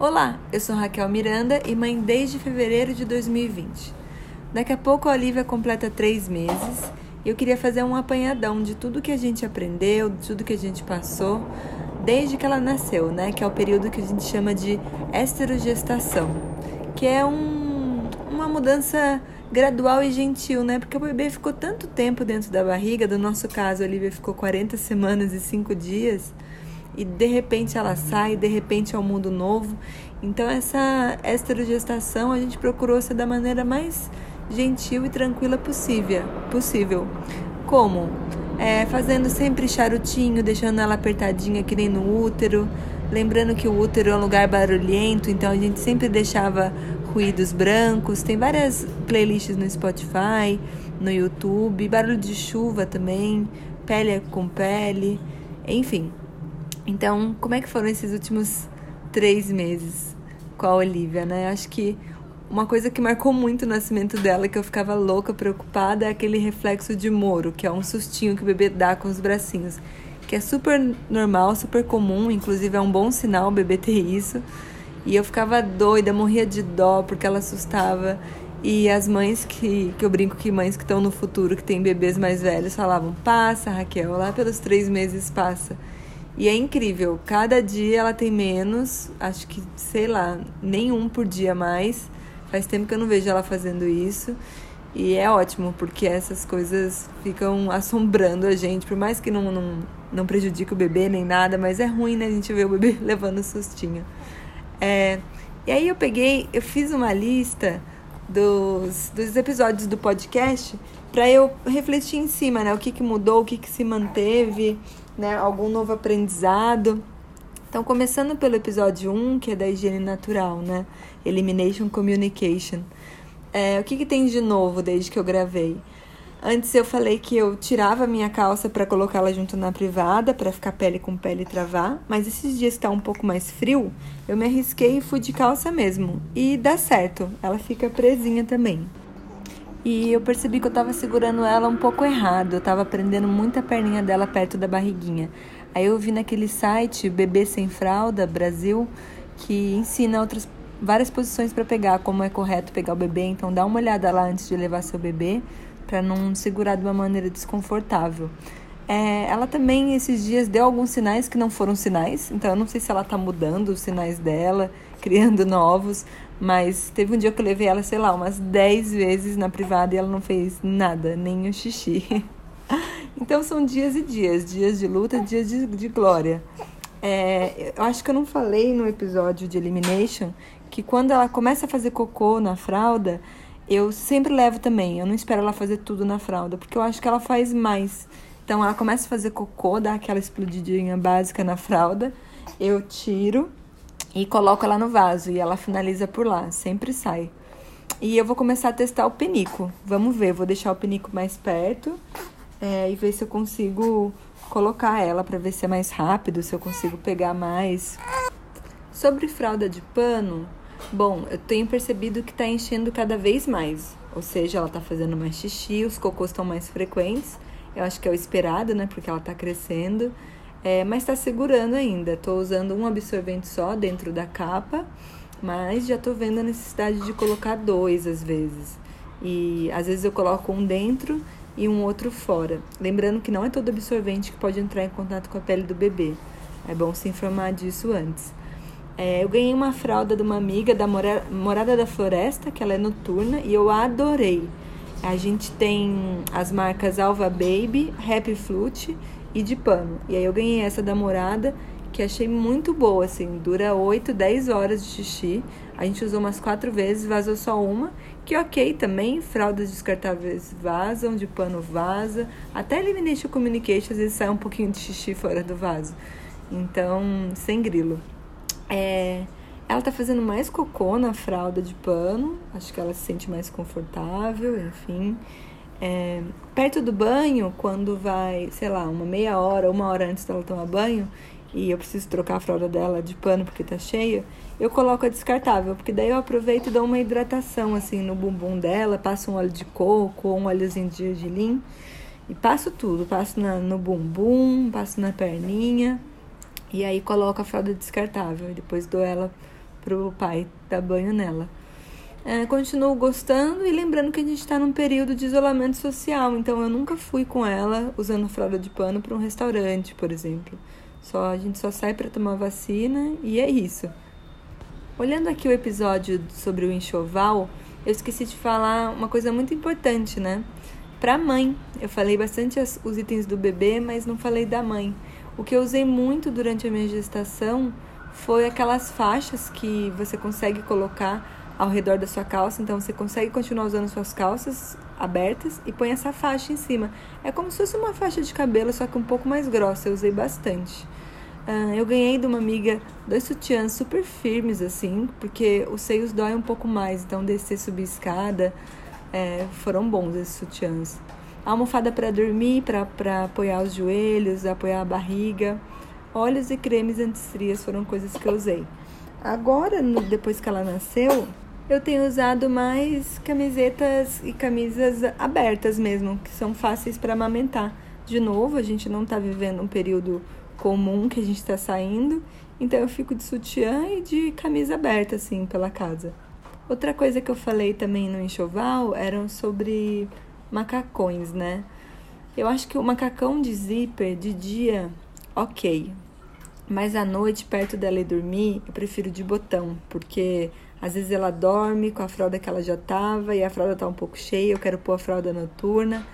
Olá, eu sou Raquel Miranda e mãe desde fevereiro de 2020. Daqui a pouco a Olivia completa três meses e eu queria fazer um apanhadão de tudo que a gente aprendeu, de tudo que a gente passou desde que ela nasceu, né? Que é o período que a gente chama de esterogestação, que é um, uma mudança gradual e gentil, né? Porque o bebê ficou tanto tempo dentro da barriga, do nosso caso, a Olivia ficou 40 semanas e 5 dias e de repente ela sai, de repente é um mundo novo. Então essa esterogestação a gente procurou ser da maneira mais gentil e tranquila possível. possível. Como? É, fazendo sempre charutinho, deixando ela apertadinha que nem no útero. Lembrando que o útero é um lugar barulhento, então a gente sempre deixava ruídos brancos. Tem várias playlists no Spotify, no YouTube, barulho de chuva também, pele com pele, enfim. Então, como é que foram esses últimos três meses com a Olivia, né? Acho que uma coisa que marcou muito o nascimento dela, que eu ficava louca, preocupada, é aquele reflexo de moro, que é um sustinho que o bebê dá com os bracinhos. Que é super normal, super comum, inclusive é um bom sinal o bebê ter isso. E eu ficava doida, morria de dó porque ela assustava. E as mães que, que eu brinco que mães que estão no futuro, que têm bebês mais velhos, falavam: passa, Raquel, lá pelos três meses passa. E é incrível, cada dia ela tem menos, acho que, sei lá, nenhum por dia mais. Faz tempo que eu não vejo ela fazendo isso. E é ótimo, porque essas coisas ficam assombrando a gente, por mais que não, não, não prejudique o bebê nem nada, mas é ruim, né? A gente ver o bebê levando sustinho. É, e aí eu peguei, eu fiz uma lista dos, dos episódios do podcast para eu refletir em cima, né? O que, que mudou, o que, que se manteve né, algum novo aprendizado. Então, começando pelo episódio 1, que é da higiene natural, né? Elimination Communication. É, o que, que tem de novo desde que eu gravei? Antes eu falei que eu tirava a minha calça para colocá-la junto na privada, para ficar pele com pele travar, mas esses dias que tá um pouco mais frio, eu me arrisquei e fui de calça mesmo. E dá certo, ela fica presinha também. E eu percebi que eu estava segurando ela um pouco errado. Eu estava prendendo muita perninha dela perto da barriguinha. Aí eu vi naquele site Bebê Sem Fralda Brasil que ensina outras várias posições para pegar, como é correto pegar o bebê. Então dá uma olhada lá antes de levar seu bebê para não segurar de uma maneira desconfortável. É, ela também esses dias deu alguns sinais que não foram sinais, então eu não sei se ela está mudando os sinais dela, criando novos, mas teve um dia que eu levei ela, sei lá, umas 10 vezes na privada e ela não fez nada, nem o xixi. então são dias e dias, dias de luta, dias de, de glória. É, eu acho que eu não falei no episódio de Elimination que quando ela começa a fazer cocô na fralda, eu sempre levo também. Eu não espero ela fazer tudo na fralda, porque eu acho que ela faz mais. Então ela começa a fazer cocô, dá aquela explodidinha básica na fralda, eu tiro e coloco ela no vaso e ela finaliza por lá, sempre sai. E eu vou começar a testar o penico. Vamos ver, vou deixar o penico mais perto é, e ver se eu consigo colocar ela para ver se é mais rápido, se eu consigo pegar mais. Sobre fralda de pano, bom, eu tenho percebido que está enchendo cada vez mais. Ou seja, ela está fazendo mais xixi, os cocôs estão mais frequentes. Eu acho que é o esperado, né? Porque ela está crescendo. É, mas está segurando ainda. Estou usando um absorvente só dentro da capa, mas já estou vendo a necessidade de colocar dois às vezes. E às vezes eu coloco um dentro e um outro fora. Lembrando que não é todo absorvente que pode entrar em contato com a pele do bebê. É bom se informar disso antes. É, eu ganhei uma fralda de uma amiga da Mora Morada da Floresta, que ela é noturna, e eu adorei. A gente tem as marcas Alva Baby, Happy Flute e de pano. E aí eu ganhei essa da morada, que achei muito boa, assim, dura 8, 10 horas de xixi. A gente usou umas quatro vezes, vazou só uma, que ok também, fraldas descartáveis vazam, de pano vaza, até Elimination Communication às vezes sai um pouquinho de xixi fora do vaso. Então, sem grilo. É, ela tá fazendo mais cocô na fralda de pano, acho que ela se sente mais confortável, enfim. É, perto do banho, quando vai, sei lá, uma meia hora, uma hora antes dela tomar banho, e eu preciso trocar a fralda dela de pano porque tá cheia, eu coloco a descartável, porque daí eu aproveito e dou uma hidratação assim no bumbum dela, passo um óleo de coco ou um óleozinho de gergelim e passo tudo, passo na, no bumbum, passo na perninha e aí coloco a fralda descartável e depois dou ela pro pai dar banho nela. É, continuo gostando e lembrando que a gente está num período de isolamento social, então eu nunca fui com ela usando fralda de pano para um restaurante, por exemplo. Só a gente só sai para tomar vacina e é isso. Olhando aqui o episódio sobre o enxoval, eu esqueci de falar uma coisa muito importante, né? Para mãe, eu falei bastante as, os itens do bebê, mas não falei da mãe. O que eu usei muito durante a minha gestação foi aquelas faixas que você consegue colocar ao redor da sua calça, então você consegue continuar usando suas calças abertas e põe essa faixa em cima. É como se fosse uma faixa de cabelo, só que um pouco mais grossa. Eu usei bastante. Uh, eu ganhei de uma amiga dois sutiãs super firmes, assim, porque os seios doem um pouco mais, então descer, subir escada, é, foram bons esses sutiãs. Almofada para dormir, para apoiar os joelhos, apoiar a barriga. Óleos e cremes anti-estrias foram coisas que eu usei. Agora, no, depois que ela nasceu, eu tenho usado mais camisetas e camisas abertas mesmo, que são fáceis para amamentar. De novo, a gente não está vivendo um período comum que a gente está saindo, então eu fico de sutiã e de camisa aberta assim pela casa. Outra coisa que eu falei também no enxoval eram sobre macacões, né? Eu acho que o macacão de zíper de dia, ok. Mas à noite, perto dela ir dormir, eu prefiro de botão, porque às vezes ela dorme com a fralda que ela já tava e a fralda tá um pouco cheia, eu quero pôr a fralda noturna.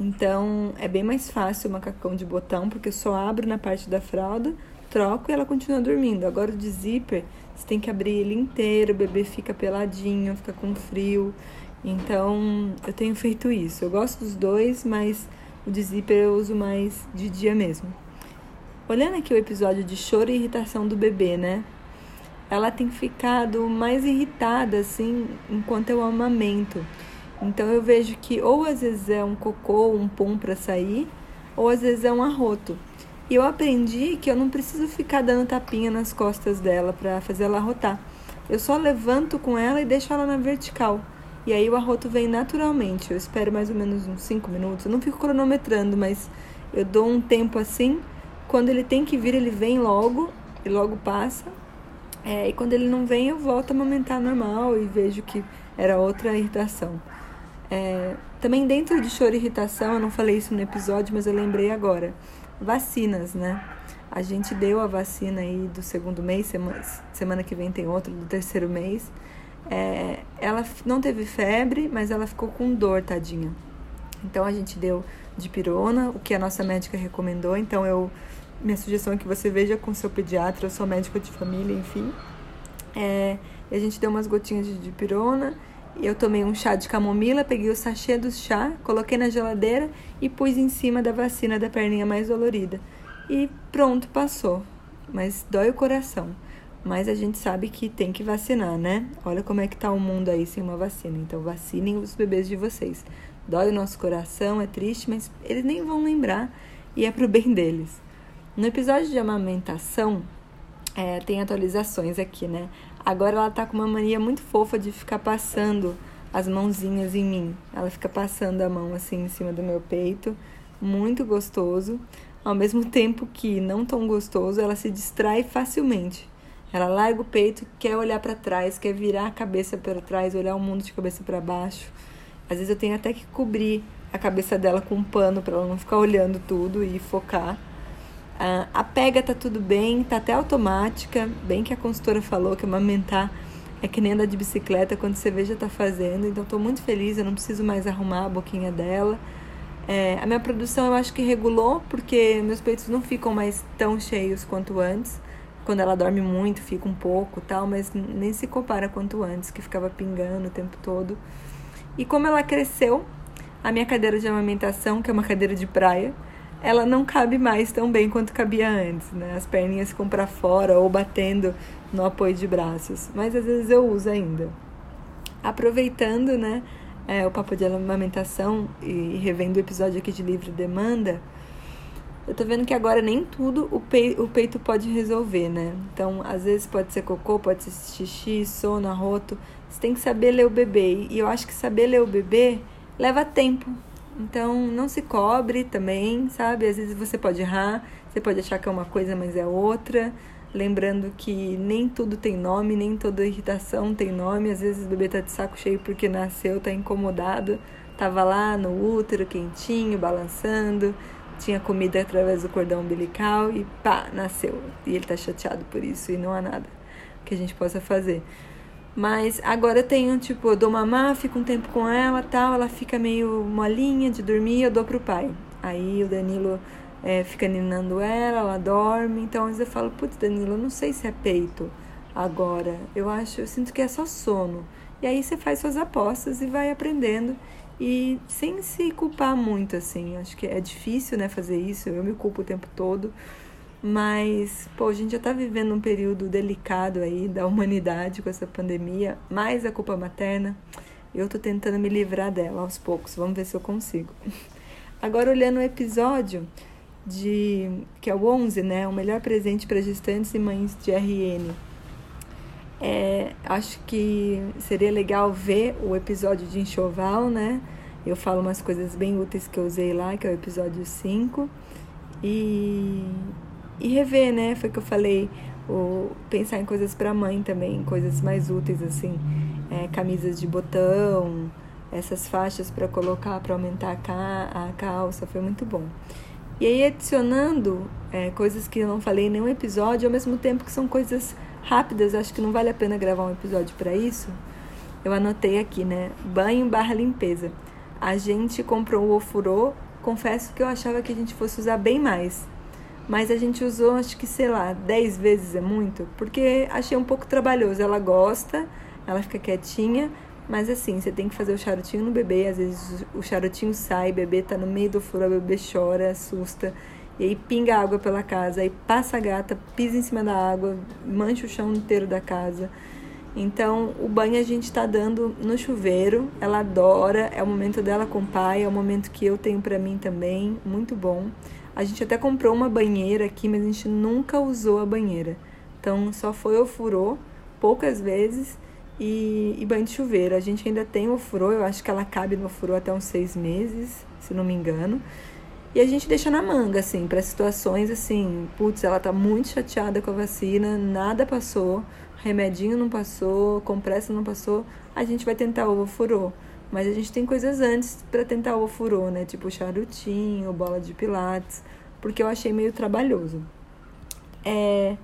Então é bem mais fácil o macacão de botão, porque eu só abro na parte da fralda, troco e ela continua dormindo. Agora o de zíper, você tem que abrir ele inteiro, o bebê fica peladinho, fica com frio. Então eu tenho feito isso. Eu gosto dos dois, mas o de zíper eu uso mais de dia mesmo. Olhando aqui o episódio de choro e irritação do bebê, né? Ela tem ficado mais irritada assim enquanto eu amamento. Então eu vejo que ou às vezes é um cocô, um pum para sair, ou às vezes é um arroto. E eu aprendi que eu não preciso ficar dando tapinha nas costas dela para fazer ela arrotar. Eu só levanto com ela e deixo ela na vertical. E aí o arroto vem naturalmente. Eu espero mais ou menos uns 5 minutos. Eu não fico cronometrando, mas eu dou um tempo assim. Quando ele tem que vir, ele vem logo e logo passa. É, e quando ele não vem, eu volto a amamentar normal e vejo que era outra irritação. É, também dentro de choro e irritação, eu não falei isso no episódio, mas eu lembrei agora. Vacinas, né? A gente deu a vacina aí do segundo mês, semana, semana que vem tem outra, do terceiro mês. É, ela não teve febre, mas ela ficou com dor, tadinha. Então a gente deu de pirona, o que a nossa médica recomendou. Então eu minha sugestão é que você veja com seu pediatra, seu médico de família, enfim. É, a gente deu umas gotinhas de dipirona. Eu tomei um chá de camomila, peguei o sachê do chá, coloquei na geladeira e pus em cima da vacina da perninha mais dolorida. E pronto, passou. Mas dói o coração. Mas a gente sabe que tem que vacinar, né? Olha como é que tá o mundo aí sem uma vacina. Então vacinem os bebês de vocês. Dói o nosso coração, é triste, mas eles nem vão lembrar e é pro bem deles. No episódio de amamentação, é, tem atualizações aqui, né? Agora ela tá com uma mania muito fofa de ficar passando as mãozinhas em mim. Ela fica passando a mão assim em cima do meu peito, muito gostoso. Ao mesmo tempo que não tão gostoso, ela se distrai facilmente. Ela larga o peito, quer olhar para trás, quer virar a cabeça para trás, olhar o mundo de cabeça para baixo. Às vezes eu tenho até que cobrir a cabeça dela com um pano para ela não ficar olhando tudo e focar. A pega tá tudo bem, tá até automática, bem que a consultora falou que amamentar é que nem andar de bicicleta, quando você vê já tá fazendo, então tô muito feliz, eu não preciso mais arrumar a boquinha dela. É, a minha produção eu acho que regulou, porque meus peitos não ficam mais tão cheios quanto antes. Quando ela dorme muito, fica um pouco tal, mas nem se compara quanto antes, que ficava pingando o tempo todo. E como ela cresceu, a minha cadeira de amamentação, que é uma cadeira de praia, ela não cabe mais tão bem quanto cabia antes, né? As perninhas ficam para fora ou batendo no apoio de braços, mas às vezes eu uso ainda. Aproveitando, né, é, o papo de amamentação e revendo o episódio aqui de livre demanda, eu tô vendo que agora nem tudo o, pe o peito pode resolver, né? Então, às vezes pode ser cocô, pode ser xixi, sono, arroto. Você tem que saber ler o bebê. E eu acho que saber ler o bebê leva tempo, então, não se cobre também, sabe? Às vezes você pode errar, você pode achar que é uma coisa, mas é outra. lembrando que nem tudo tem nome, nem toda irritação tem nome. Às vezes o bebê tá de saco cheio porque nasceu, tá incomodado, tava lá no útero quentinho, balançando, tinha comida através do cordão umbilical e pá, nasceu. E ele tá chateado por isso e não há nada que a gente possa fazer. Mas agora eu tenho, tipo, eu dou mamar, fico um tempo com ela tal, ela fica meio molinha de dormir, eu dou pro pai. Aí o Danilo é, fica ninando ela, ela dorme. Então às vezes eu falo, putz, Danilo, eu não sei se é peito agora. Eu acho, eu sinto que é só sono. E aí você faz suas apostas e vai aprendendo e sem se culpar muito, assim. Acho que é difícil, né, fazer isso. Eu me culpo o tempo todo. Mas, pô, a gente já tá vivendo um período delicado aí da humanidade com essa pandemia, mais a culpa materna. Eu tô tentando me livrar dela aos poucos. Vamos ver se eu consigo. Agora, olhando o episódio, de que é o 11, né, o melhor presente para gestantes e mães de RN. É, acho que seria legal ver o episódio de enxoval, né? Eu falo umas coisas bem úteis que eu usei lá, que é o episódio 5. E, e rever, né? Foi que eu falei, o, pensar em coisas para mãe também, coisas mais úteis, assim. É, camisas de botão, essas faixas para colocar, para aumentar a calça, foi muito bom. E aí adicionando é, coisas que eu não falei em nenhum episódio, ao mesmo tempo que são coisas rápidas, acho que não vale a pena gravar um episódio para isso. Eu anotei aqui, né? Banho barra limpeza. A gente comprou o ofurô, confesso que eu achava que a gente fosse usar bem mais. Mas a gente usou, acho que, sei lá, 10 vezes é muito, porque achei um pouco trabalhoso. Ela gosta, ela fica quietinha, mas assim, você tem que fazer o charutinho no bebê, às vezes o charutinho sai, o bebê tá no meio do furo, o bebê chora, assusta, e aí pinga água pela casa, aí passa a gata, pisa em cima da água, mancha o chão inteiro da casa. Então, o banho a gente tá dando no chuveiro, ela adora, é o momento dela com o pai, é o momento que eu tenho para mim também, muito bom. A gente até comprou uma banheira aqui, mas a gente nunca usou a banheira. Então, só foi o furô poucas vezes e, e, banho de chuveiro. A gente ainda tem o furô, eu acho que ela cabe no furô até uns seis meses, se não me engano. E a gente deixa na manga, assim, para situações assim, putz, ela tá muito chateada com a vacina, nada passou, remedinho não passou, compressa não passou, a gente vai tentar o furô. Mas a gente tem coisas antes para tentar o furô, né? Tipo charutinho, bola de pilates, porque eu achei meio trabalhoso. É,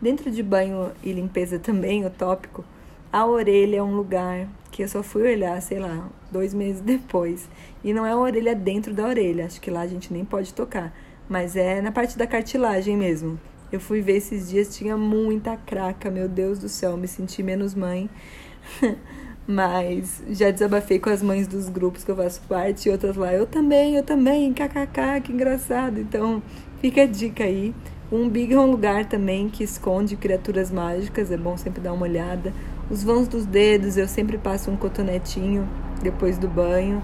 dentro de banho e limpeza também, o tópico, a orelha é um lugar que eu só fui olhar, sei lá, dois meses depois. E não é a orelha dentro da orelha, acho que lá a gente nem pode tocar. Mas é na parte da cartilagem mesmo. Eu fui ver esses dias, tinha muita craca, meu Deus do céu, me senti menos mãe. Mas já desabafei com as mães dos grupos que eu faço parte e outras lá. Eu também, eu também, kkk, que engraçado. Então, fica a dica aí. O umbigo é um lugar também que esconde criaturas mágicas, é bom sempre dar uma olhada. Os vãos dos dedos, eu sempre passo um cotonetinho depois do banho.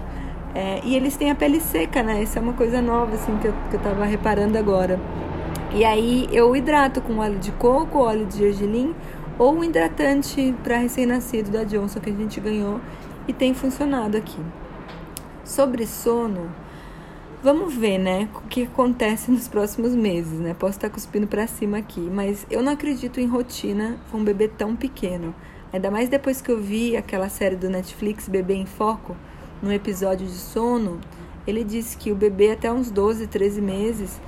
É, e eles têm a pele seca, né? Isso é uma coisa nova, assim, que eu, que eu tava reparando agora. E aí eu hidrato com óleo de coco, óleo de gergelim ou um hidratante para recém-nascido da Johnson que a gente ganhou e tem funcionado aqui. Sobre sono, vamos ver, né, o que acontece nos próximos meses, né? Posso estar cuspindo para cima aqui, mas eu não acredito em rotina com um bebê tão pequeno. Ainda mais depois que eu vi aquela série do Netflix Bebê em Foco, no episódio de sono, ele disse que o bebê até uns 12, 13 meses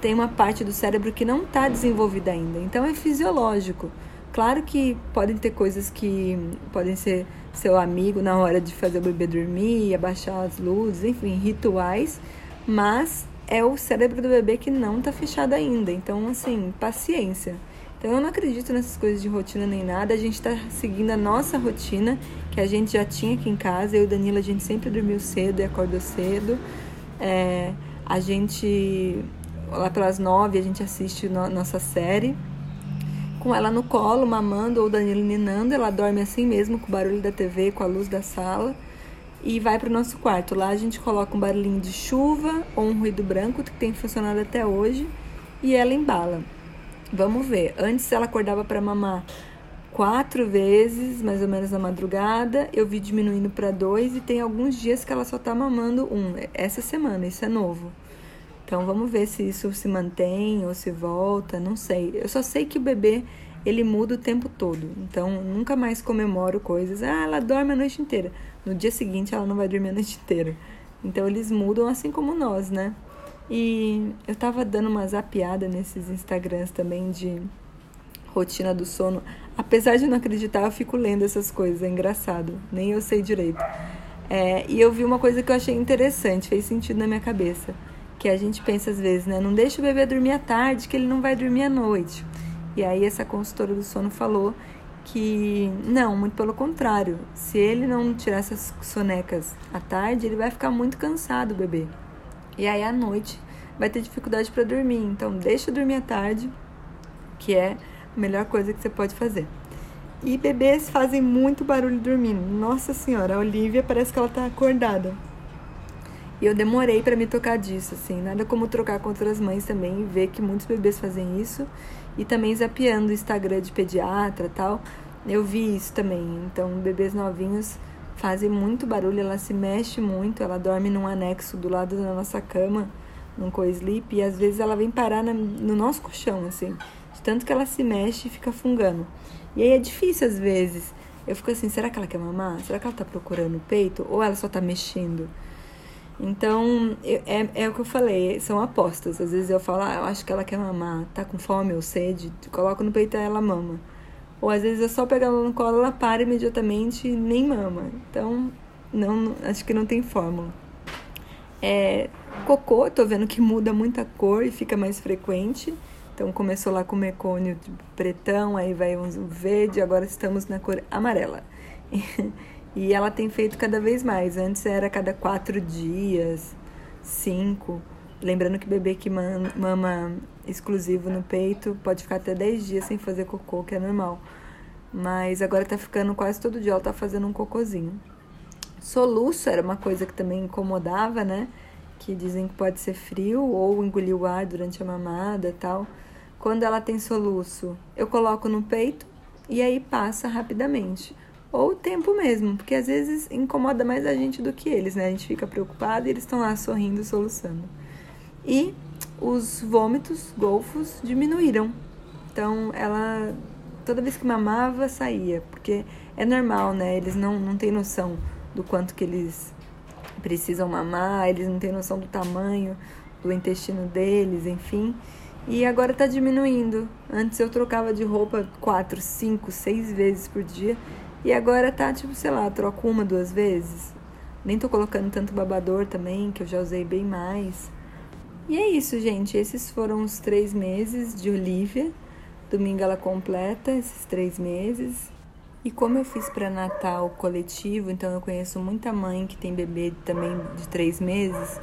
tem uma parte do cérebro que não está desenvolvida ainda. Então é fisiológico. Claro que podem ter coisas que podem ser seu amigo na hora de fazer o bebê dormir, abaixar as luzes, enfim, rituais, mas é o cérebro do bebê que não está fechado ainda. Então, assim, paciência. Então eu não acredito nessas coisas de rotina nem nada. A gente está seguindo a nossa rotina, que a gente já tinha aqui em casa. Eu e o Danilo, a gente sempre dormiu cedo e acordou cedo. É, a gente, lá pelas nove, a gente assiste no, nossa série. Com ela no colo, mamando, ou Danilo ninando. Ela dorme assim mesmo, com o barulho da TV, com a luz da sala. E vai para o nosso quarto. Lá a gente coloca um barulhinho de chuva ou um ruído branco, que tem funcionado até hoje. E ela embala. Vamos ver. Antes ela acordava para mamar quatro vezes, mais ou menos na madrugada. Eu vi diminuindo para dois e tem alguns dias que ela só tá mamando um. Essa semana, isso é novo. Então vamos ver se isso se mantém ou se volta, não sei. Eu só sei que o bebê ele muda o tempo todo. Então nunca mais comemoro coisas. Ah, ela dorme a noite inteira. No dia seguinte ela não vai dormir a noite inteira. Então eles mudam assim como nós, né? E eu tava dando uma zapiada nesses Instagrams também de rotina do sono. Apesar de não acreditar, eu fico lendo essas coisas, é engraçado. Nem eu sei direito. É, e eu vi uma coisa que eu achei interessante, fez sentido na minha cabeça que a gente pensa às vezes, né? Não deixa o bebê dormir à tarde, que ele não vai dormir à noite. E aí essa consultora do sono falou que não, muito pelo contrário. Se ele não tirar essas sonecas à tarde, ele vai ficar muito cansado, o bebê. E aí à noite vai ter dificuldade para dormir. Então deixa dormir à tarde, que é a melhor coisa que você pode fazer. E bebês fazem muito barulho dormindo. Nossa senhora, a Olivia parece que ela tá acordada. E eu demorei para me tocar disso, assim, nada como trocar com outras mães também ver que muitos bebês fazem isso. E também zapeando o Instagram de pediatra tal, eu vi isso também. Então, bebês novinhos fazem muito barulho, ela se mexe muito, ela dorme num anexo do lado da nossa cama, num co-sleep, e às vezes ela vem parar na, no nosso colchão, assim, de tanto que ela se mexe e fica fungando. E aí é difícil às vezes. Eu fico assim, será que ela quer mamar? Será que ela tá procurando o peito? Ou ela só tá mexendo? Então, é, é o que eu falei, são apostas. Às vezes eu falo, ah, eu acho que ela quer mamar, tá com fome ou sede, coloco no peito e ela mama. Ou às vezes eu só pego ela no colo, ela para imediatamente e nem mama. Então, não, acho que não tem fórmula. É, cocô, tô vendo que muda muita cor e fica mais frequente. Então começou lá com mecônio pretão, aí vai um verde, agora estamos na cor amarela. E ela tem feito cada vez mais. Antes era cada quatro dias, cinco. Lembrando que bebê que mama exclusivo no peito pode ficar até 10 dias sem fazer cocô, que é normal. Mas agora tá ficando quase todo dia, ela tá fazendo um cocôzinho. Soluço era uma coisa que também incomodava, né? Que dizem que pode ser frio ou engolir o ar durante a mamada tal. Quando ela tem soluço, eu coloco no peito e aí passa rapidamente ou o tempo mesmo, porque às vezes incomoda mais a gente do que eles, né? A gente fica preocupado e eles estão lá sorrindo, soluçando. E os vômitos, golfos, diminuíram. Então ela toda vez que mamava saía, porque é normal, né? Eles não, não têm noção do quanto que eles precisam mamar, eles não têm noção do tamanho do intestino deles, enfim. E agora tá diminuindo. Antes eu trocava de roupa quatro, cinco, seis vezes por dia e agora tá, tipo, sei lá, troco uma, duas vezes. Nem tô colocando tanto babador também, que eu já usei bem mais. E é isso, gente. Esses foram os três meses de Olivia. Domingo ela completa esses três meses. E como eu fiz para Natal coletivo, então eu conheço muita mãe que tem bebê também de três meses,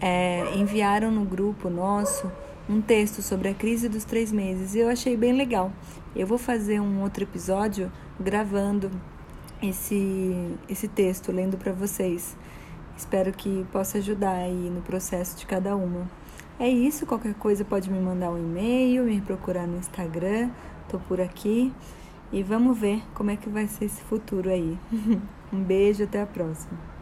é, enviaram no grupo nosso um texto sobre a crise dos três meses e eu achei bem legal. Eu vou fazer um outro episódio gravando esse, esse texto, lendo para vocês. Espero que possa ajudar aí no processo de cada uma. É isso, qualquer coisa pode me mandar um e-mail, me procurar no Instagram, tô por aqui. E vamos ver como é que vai ser esse futuro aí. um beijo, até a próxima.